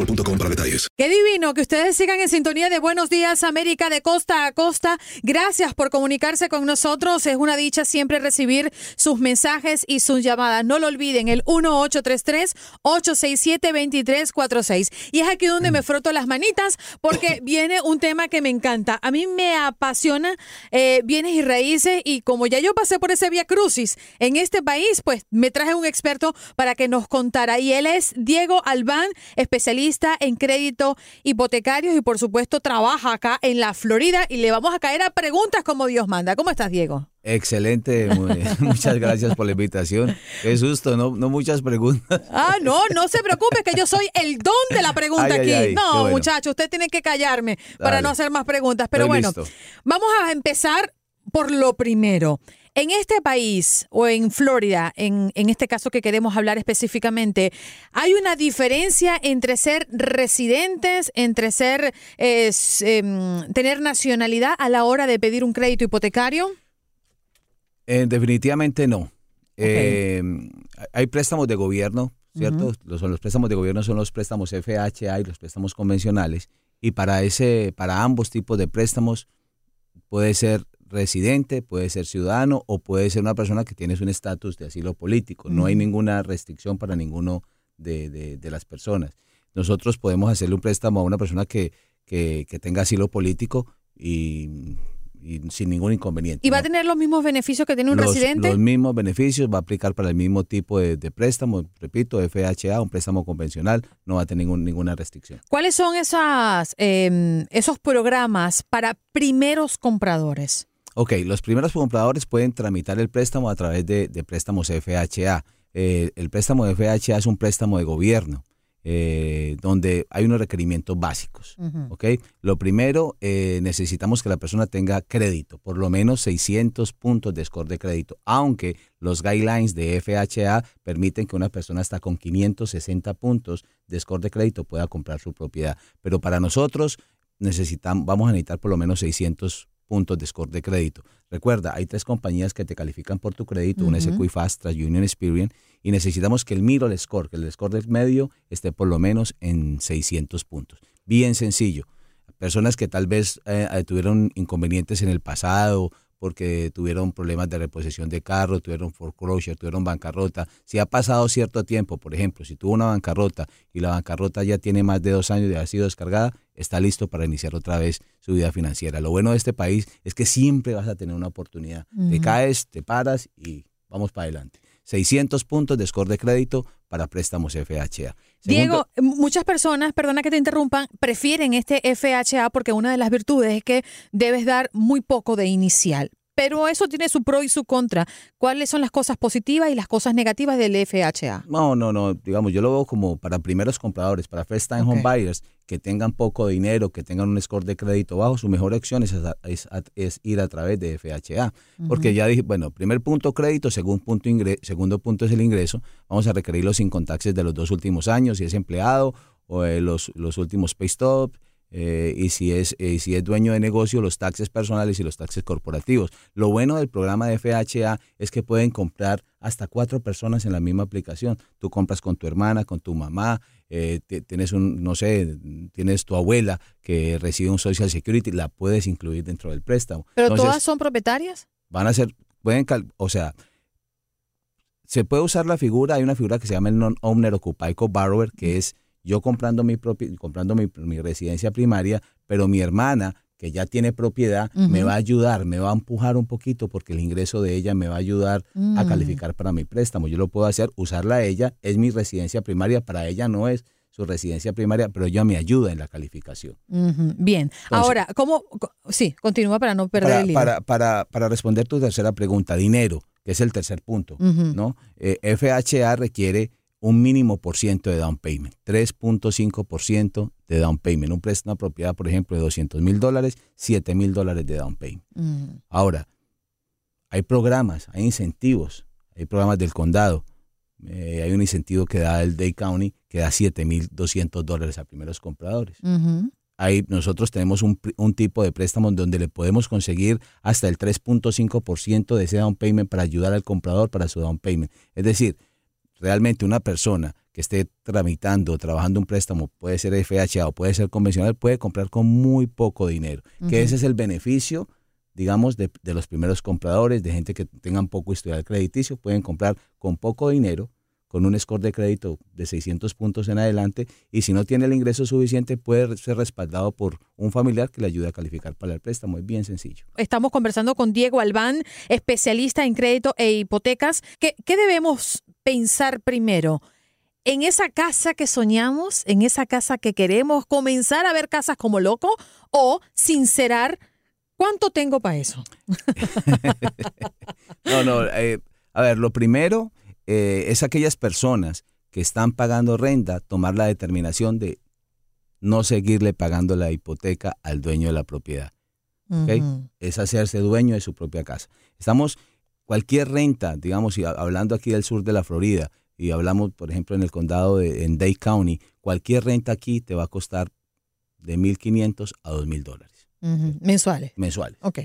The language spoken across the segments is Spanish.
boostmobile.com para detalles. Qué divino que ustedes sigan en sintonía de Buenos Días América de costa a costa. Gracias por comunicarse con nosotros. Es una dicha siempre recibir sus mensajes y sus llamadas. No lo olviden, el 1833-867-2346. Y es aquí donde me froto las manitas porque viene un tema que me encanta. A mí me apasiona eh, bienes y raíces y como ya yo pasé por ese vía crucis en este país, pues me traje un experto para que nos contara. Y él es Diego Albán, especialista en crédito hipotecarios y por supuesto trabaja acá en la Florida y le vamos a caer a preguntas como Dios manda. ¿Cómo estás, Diego? Excelente, muchas gracias por la invitación. Qué susto, no, no muchas preguntas. Ah, no, no se preocupe, que yo soy el don de la pregunta Ay, aquí. ay, no, bueno. muchacho, usted tiene que callarme para Dale. no hacer más preguntas. Pero Estoy bueno, listo. vamos a empezar por lo primero. En este país o en Florida, en, en este caso que queremos hablar específicamente, ¿hay una diferencia entre ser residentes, entre ser eh, em, tener nacionalidad a la hora de pedir un crédito hipotecario? Eh, definitivamente no. Eh, hay préstamos de gobierno, ¿cierto? Los, los préstamos de gobierno son los préstamos FHA y los préstamos convencionales. Y para, ese, para ambos tipos de préstamos puede ser residente, puede ser ciudadano o puede ser una persona que tiene un estatus de asilo político. No hay ninguna restricción para ninguno de, de- de las personas. Nosotros podemos hacerle un préstamo a una persona que, que, que tenga asilo político y, y sin ningún inconveniente. ¿Y va a tener los mismos beneficios que tiene un los, residente? los mismos beneficios, va a aplicar para el mismo tipo de, de préstamo, repito, FHA, un préstamo convencional, no va a tener ningún- ninguna restricción. ¿Cuáles son esas, em, esos programas para primeros compradores? Ok, los primeros compradores pueden tramitar el préstamo a través de, de préstamos FHA. Eh, el préstamo de FHA es un préstamo de gobierno, eh, donde hay unos requerimientos básicos. Ujú. ¿ok? Lo primero, eh, necesitamos que la persona tenga crédito, por lo menos 600 puntos de score de crédito, aunque los guidelines de FHA permiten que una persona hasta con 560 puntos de score de crédito pueda comprar su propiedad. Pero para nosotros necesitamos, vamos a necesitar por lo menos 600 puntos de score de crédito. Recuerda, hay tres compañías que te califican por tu crédito, una es. Equifax, Union Experian, y necesitamos que el middle score, que el score del medio esté por lo menos en 600 puntos. Bien sencillo. Personas que tal vez eh, eh, tuvieron inconvenientes en el pasado porque tuvieron problemas de reposición de carro, tuvieron foreclosure, tuvieron bancarrota. Si ha pasado cierto tiempo, por ejemplo, si tuvo una bancarrota y la bancarrota ya tiene más de dos años de haber sido descargada, está listo para iniciar otra vez su vida financiera. Lo bueno de este país es que siempre vas a tener una oportunidad. Te caes, te paras y vamos para adelante. 600 puntos de score de crédito para préstamos FHA. Diego, muchas personas, perdona que te interrumpan, prefieren este FHA porque una de las virtudes es que debes dar muy poco de inicial. Pero eso tiene su pro y su contra. ¿Cuáles son las cosas positivas y las cosas negativas del FHA? No, no, no. Digamos, yo lo veo como para primeros compradores, para first time home buyers que tengan poco dinero, que tengan un score de crédito bajo. Su mejor opción es, es, ir a través de FHA. Porque ya dije, bueno, primer punto crédito, segundo punto, segundo punto es el ingreso. Vamos a requerir los incontaxes de los dos últimos años, si es empleado o los, los últimos pay stop eh, y si es, eh, si es dueño de negocio, los taxes personales y los taxes corporativos. Lo bueno del programa de FHA es que pueden comprar hasta cuatro personas en la misma aplicación. Tú compras con tu hermana, con tu mamá, eh, tienes un, no sé, tienes tu abuela que recibe un Social Security, la puedes incluir dentro del préstamo. ¿Pero todas son propietarias? Van a ser, pueden, o sea, se puede usar la figura, hay una figura que se llama el Non-Owner Occupied Co-Borrower, que es yo comprando mi, comprando mi, residencia primaria, pero mi hermana, que ya tiene propiedad, me va a ayudar, me va a empujar un poquito porque el ingreso de ella me va a ayudar a Mm. calificar para mi préstamo. Yo lo puedo hacer, usarla a ella, es mi residencia primaria, para ella no es su residencia primaria, pero ella me ayuda en la calificación. Bien. Ahora, ¿cómo? Sí, continúa para no perder Para, el hilo. para, para, para responder tu tercera pregunta, dinero, que es el tercer punto. ¿no? Eh, FHA requiere un mínimo por ciento de down payment, 3.5% de down payment. Un préstamo de propiedad, por ejemplo, de 200 mil dólares, 7 mil dólares de down payment. Mm. Ahora, hay programas, hay incentivos, hay programas del condado. Eh, hay un incentivo que da el Day County que da 7.200 dólares a primeros compradores. Ujú. Ahí nosotros tenemos un, un tipo de préstamo donde le podemos conseguir hasta el 3.5% de ese down payment para ayudar al comprador para su down payment. Es decir, realmente una persona que esté tramitando, trabajando un préstamo, puede ser FHA o puede ser convencional, puede comprar con muy poco dinero. Que ese es el beneficio, digamos, de, de los primeros compradores, de gente que tengan poco historial crediticio, pueden comprar con poco dinero, con un score de crédito de 600 puntos en adelante, y si no tiene el ingreso suficiente, puede ser respaldado por un familiar que le ayude a calificar para el préstamo. Es bien sencillo. Estamos conversando con Diego Albán, especialista en crédito e hipotecas. ¿Qué, qué debemos pensar primero? ¿En esa casa que soñamos? ¿En esa casa que queremos? ¿Comenzar a ver casas como loco? ¿O sincerar cuánto tengo para eso? No, no, eh, a ver, lo primero eh, es aquellas personas que están pagando renta, tomar la determinación de no seguirle pagando la hipoteca al dueño de la propiedad. ¿ok? Ujú. Es hacerse dueño de su propia casa. Estamos, cualquier renta, digamos, y hablando aquí del sur de la Florida, y hablamos, por ejemplo, en el condado de en Dade County, cualquier renta aquí te va a costar de 1.500 a 2.000 dólares. Mensuales. mensuales. Ok.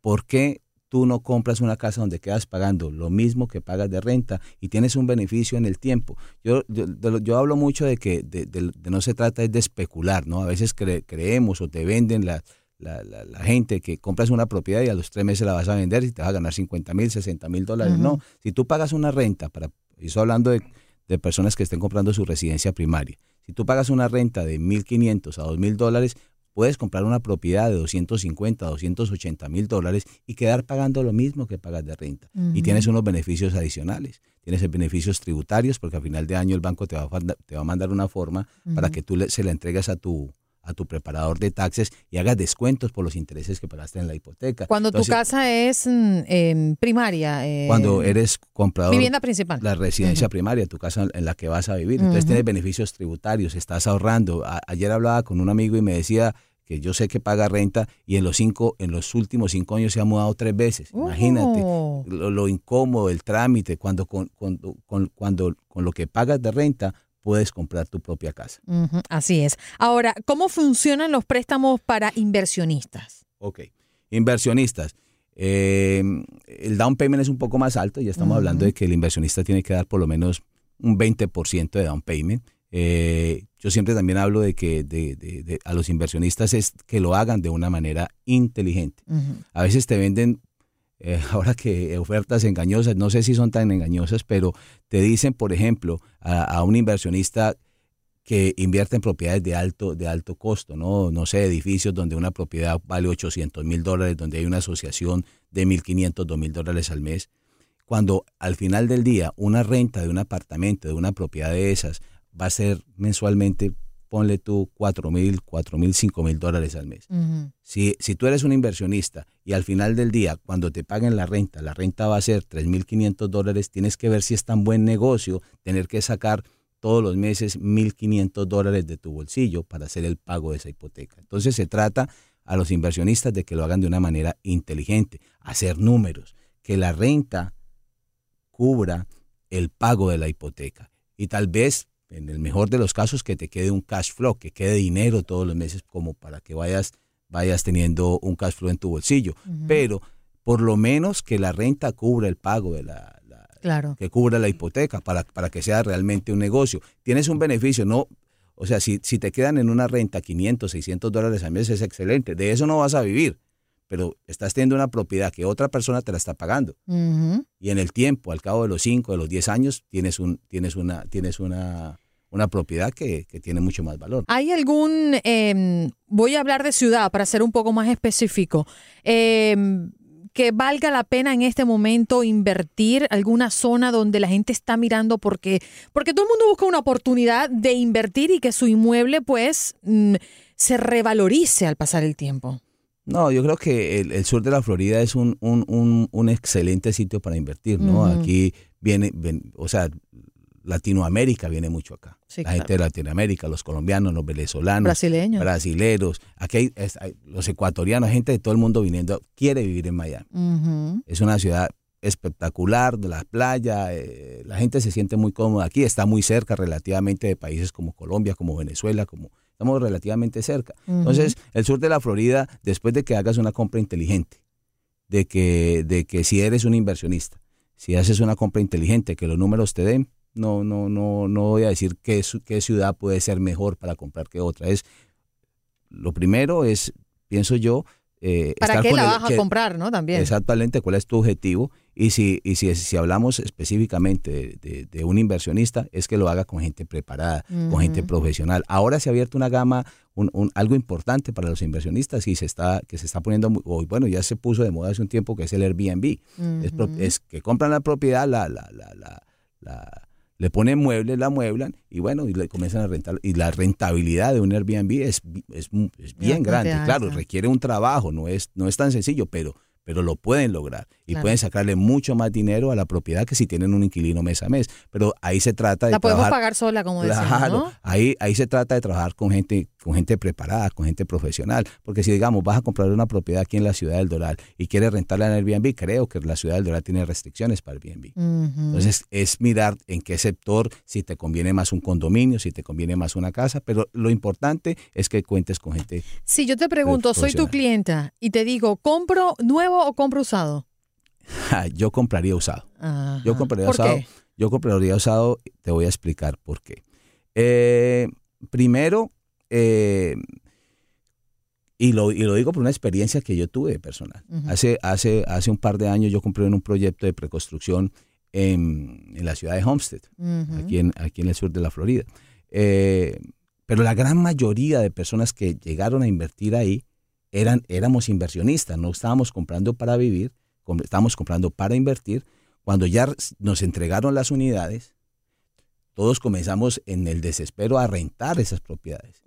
¿Por qué tú no compras una casa donde quedas pagando lo mismo que pagas de renta y tienes un beneficio en el tiempo? Yo, yo, yo hablo mucho de que de, de- de no se trata de especular, ¿no? A veces cre- creemos o te venden la, la, la- la gente que compras una propiedad y a los tres meses la vas a vender y te vas a ganar 50 mil, 60 mil dólares. No, si tú pagas una renta, para, y estoy hablando de, de personas que estén comprando su residencia primaria, si tú pagas una renta de 1.500 a 2.000 dólares, puedes comprar una propiedad de 250, 280 mil dólares y quedar pagando lo mismo que pagas de renta. Y tienes unos beneficios adicionales. Tienes beneficios tributarios porque a final de año el banco te va a, te va a mandar una forma para que tú le- se la entregues a tu a tu preparador de taxes y hagas descuentos por los intereses que pagaste en la hipoteca. Cuando tu casa es em, primaria. eh, cuando eres comprador Vivienda principal. la residencia primaria, tu casa en la que vas a vivir. Entonces tienes beneficios tributarios, estás ahorrando. A- ayer hablaba con un amigo y me decía que yo sé que paga renta y en los cinco, en los últimos cinco años se ha mudado tres veces. Imagínate Oh. lo, lo incómodo, el trámite, cuando con, cuando, con, cuando con lo que pagas de renta puedes comprar tu propia casa. Así es. Ahora, ¿cómo funcionan los préstamos para inversionistas? Ok. Inversionistas. eh, el down payment es un poco más alto. Ya estamos hablando de que el inversionista tiene que dar por lo menos un 20% de down payment. Eh, yo siempre también hablo de que de- de- de- a los inversionistas es que lo hagan de una manera inteligente. A veces te venden, eh, ahora que ofertas engañosas, no sé si son tan engañosas, pero te dicen, por ejemplo, a, a un inversionista que invierte en propiedades de alto, de alto costo, ¿no? No sé, edificios donde una propiedad vale 800 mil dólares, donde hay una asociación de 1.500, 2.000 dólares al mes. cuando al final del día una renta de un apartamento, de una propiedad de esas, va a ser mensualmente, ponle tú cuatro mil, cuatro mil, cinco mil dólares al mes. si, si tú eres un inversionista y al final del día, cuando te paguen la renta, la renta va a ser tres mil quinientos dólares, tienes que ver si es tan buen negocio tener que sacar todos los meses 1.500 dólares de tu bolsillo para hacer el pago de esa hipoteca. Entonces se trata a los inversionistas de que lo hagan de una manera inteligente, hacer números, que la renta cubra el pago de la hipoteca. Y tal vez, en el mejor de los casos, que te quede un cash flow, que quede dinero todos los meses como para que vayas, vayas teniendo un cash flow en tu bolsillo. Pero por lo menos que la renta cubra el pago de la, Claro. que cubra la hipoteca para, para que sea realmente un negocio. Tienes un beneficio, no, o sea, si, si te quedan en una renta 500, 600 dólares al mes es excelente, de eso no vas a vivir, pero estás teniendo una propiedad que otra persona te la está pagando. Y en el tiempo, al cabo de los 5, de los 10 años, tienes, un, tienes, una, tienes una, una propiedad que, que tiene mucho más valor. ¿Hay algún, eh, voy a hablar de ciudad para ser un poco más específico, eh, que valga la pena en este momento invertir alguna zona donde la gente está mirando porque, porque todo el mundo busca una oportunidad de invertir y que su inmueble pues mm, se revalorice al pasar el tiempo? No, yo creo que el, el sur de la Florida es un, un, un, un excelente sitio para invertir, ¿no? Aquí viene, ven- o sea, Latinoamérica viene mucho acá. Sí, la gente de Latinoamérica, los colombianos, los venezolanos, Brasileños. brasileros, aquí hay, es- hay los ecuatorianos, gente de todo el mundo viniendo, quiere vivir en Miami. Es una ciudad espectacular, de la playa, eh, la gente se siente muy cómoda aquí, está muy cerca relativamente de países como Colombia, como Venezuela, como estamos relativamente cerca. Entonces, el sur de la Florida, después de que hagas una compra inteligente, de que, de que si eres un inversionista, si haces una compra inteligente, que los números te den, no, no, no, no voy a decir qué, qué ciudad puede ser mejor para comprar que otra. Es lo primero es, pienso yo, eh, ¿Para qué la el- vas a comprar, no? También. Exactamente, cuál es tu objetivo. Y si, y si, si hablamos específicamente de, de- de un inversionista, es que lo haga con gente preparada, con gente profesional. Ahora se ha abierto una gama, un, un- algo importante para los inversionistas y se está, que se está poniendo, muy- bueno, ya se puso de moda hace un tiempo, que es el Airbnb. es, es que compran la propiedad, la, la, la, la, la- le ponen muebles, la mueblan y bueno, y le comienzan a rentar. Y la rentabilidad de un Airbnb es, es, es bien grande. Claro, requiere un trabajo, no es, no es tan sencillo, pero, pero lo pueden lograr. Y Claro. pueden sacarle mucho más dinero a la propiedad que si tienen un inquilino mes a mes. Pero ahí se trata de La podemos trabajar. pagar sola, como decimos, Claro, ¿no? ahí, ahí se trata de trabajar con gente, con gente preparada, con gente profesional. Porque si digamos vas a comprar una propiedad aquí en la ciudad del Doral y quieres rentarla en Airbnb, creo que la ciudad del Doral tiene restricciones para Airbnb. Ujú. Entonces es mirar en qué sector, si te conviene más un condominio, si te conviene más una casa, pero lo importante es que cuentes con gente. Si yo te pregunto, soy tu clienta y te digo, ¿compro nuevo o compro usado? Yo compraría usado. Ajá. Yo compraría ¿Por usado. qué? Yo compraría usado, te voy a explicar por qué. Eh, primero, eh, y, lo, y lo digo por una experiencia que yo tuve personal. Hace, hace, hace un par de años yo compré en un proyecto de preconstrucción en, en la ciudad de Homestead, aquí, en, aquí en el sur de la Florida. Eh, pero la gran mayoría de personas que llegaron a invertir ahí eran, éramos inversionistas, no estábamos comprando para vivir, estábamos comprando para invertir. Cuando ya nos entregaron las unidades, todos comenzamos en el desespero a rentar esas propiedades.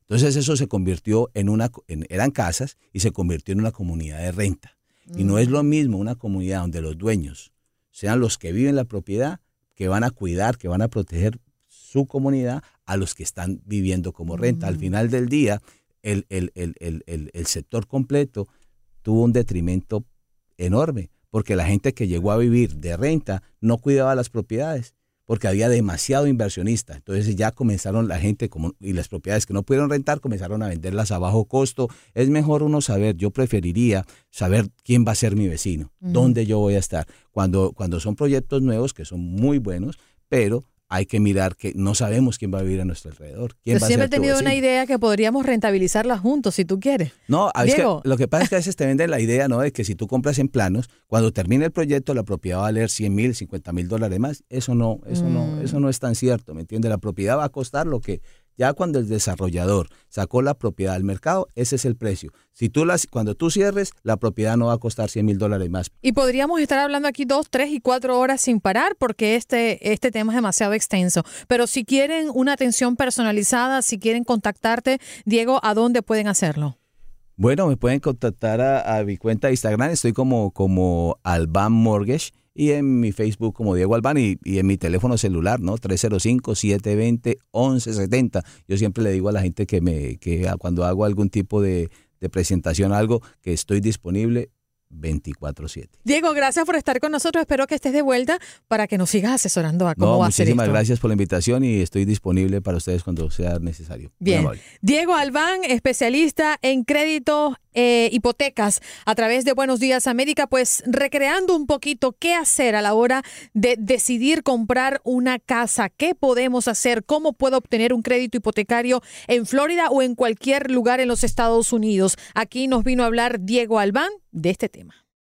Entonces eso se convirtió en una, en- eran casas y se convirtió en una comunidad de renta. Y no es lo mismo una comunidad donde los dueños sean los que viven la propiedad, que van a cuidar, que van a proteger su comunidad, a los que están viviendo como renta. Al final del día, el, el- el- el- el- el sector completo tuvo un detrimento enorme, porque la gente que llegó a vivir de renta no cuidaba las propiedades, porque había demasiado inversionista. Entonces ya comenzaron la gente como, y las propiedades que no pudieron rentar comenzaron a venderlas a bajo costo. Es mejor uno saber, yo preferiría saber quién va a ser mi vecino, dónde yo voy a estar. Cuando, cuando son proyectos nuevos que son muy buenos, pero hay que mirar que no sabemos quién va a vivir a nuestro alrededor. ¿Quién Yo va a siempre he ser tenido una idea que podríamos rentabilizarla juntos, si tú quieres. No, es que Diego. lo que pasa es que a veces te venden la idea, ¿no? De que si tú compras en planos, cuando termine el proyecto, la propiedad va a valer 100 mil, 50 mil dólares más. Eso no, eso Mm. no, eso no es tan cierto, ¿me entiendes? La propiedad va a costar lo que Ya cuando el desarrollador sacó la propiedad al mercado, ese es el precio. Si tú las, cuando tú cierres, la propiedad no va a costar 100 mil dólares más. Y podríamos estar hablando aquí dos, tres y cuatro horas sin parar porque este, este tema es demasiado extenso. Pero si quieren una atención personalizada, si quieren contactarte, Diego, ¿a dónde pueden hacerlo? Bueno, me pueden contactar a, mi cuenta de Instagram, estoy como, como Alban Mortgage y en mi Facebook como Diego Albán y, en mi teléfono celular, ¿no? 305-720-1170. Yo siempre le digo a la gente que, me, que cuando hago algún tipo de, de presentación, algo, que estoy disponible 24/7. Diego, gracias por estar con nosotros. Espero que estés de vuelta para que nos sigas asesorando a cómo va a ser Muchísimas gracias por la invitación y estoy disponible para ustedes cuando sea necesario. Bien. Diego Albán, especialista en créditos, eh, hipotecas a través de Buenos Días América, pues recreando un poquito qué hacer a la hora de decidir comprar una casa, qué podemos hacer, cómo puedo obtener un crédito hipotecario en Florida o en cualquier lugar en los Estados Unidos. Aquí nos vino a hablar Diego Albán de este tema.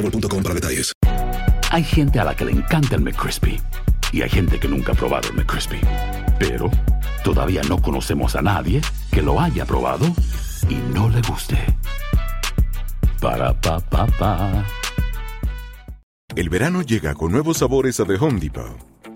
para detalles. Hay gente a la que le encanta el McCrispy y hay gente que nunca ha probado el McCrispy. Pero todavía no conocemos a nadie que lo haya probado y no le guste. Para pa pa pa. El verano llega con nuevos sabores a The Home Depot.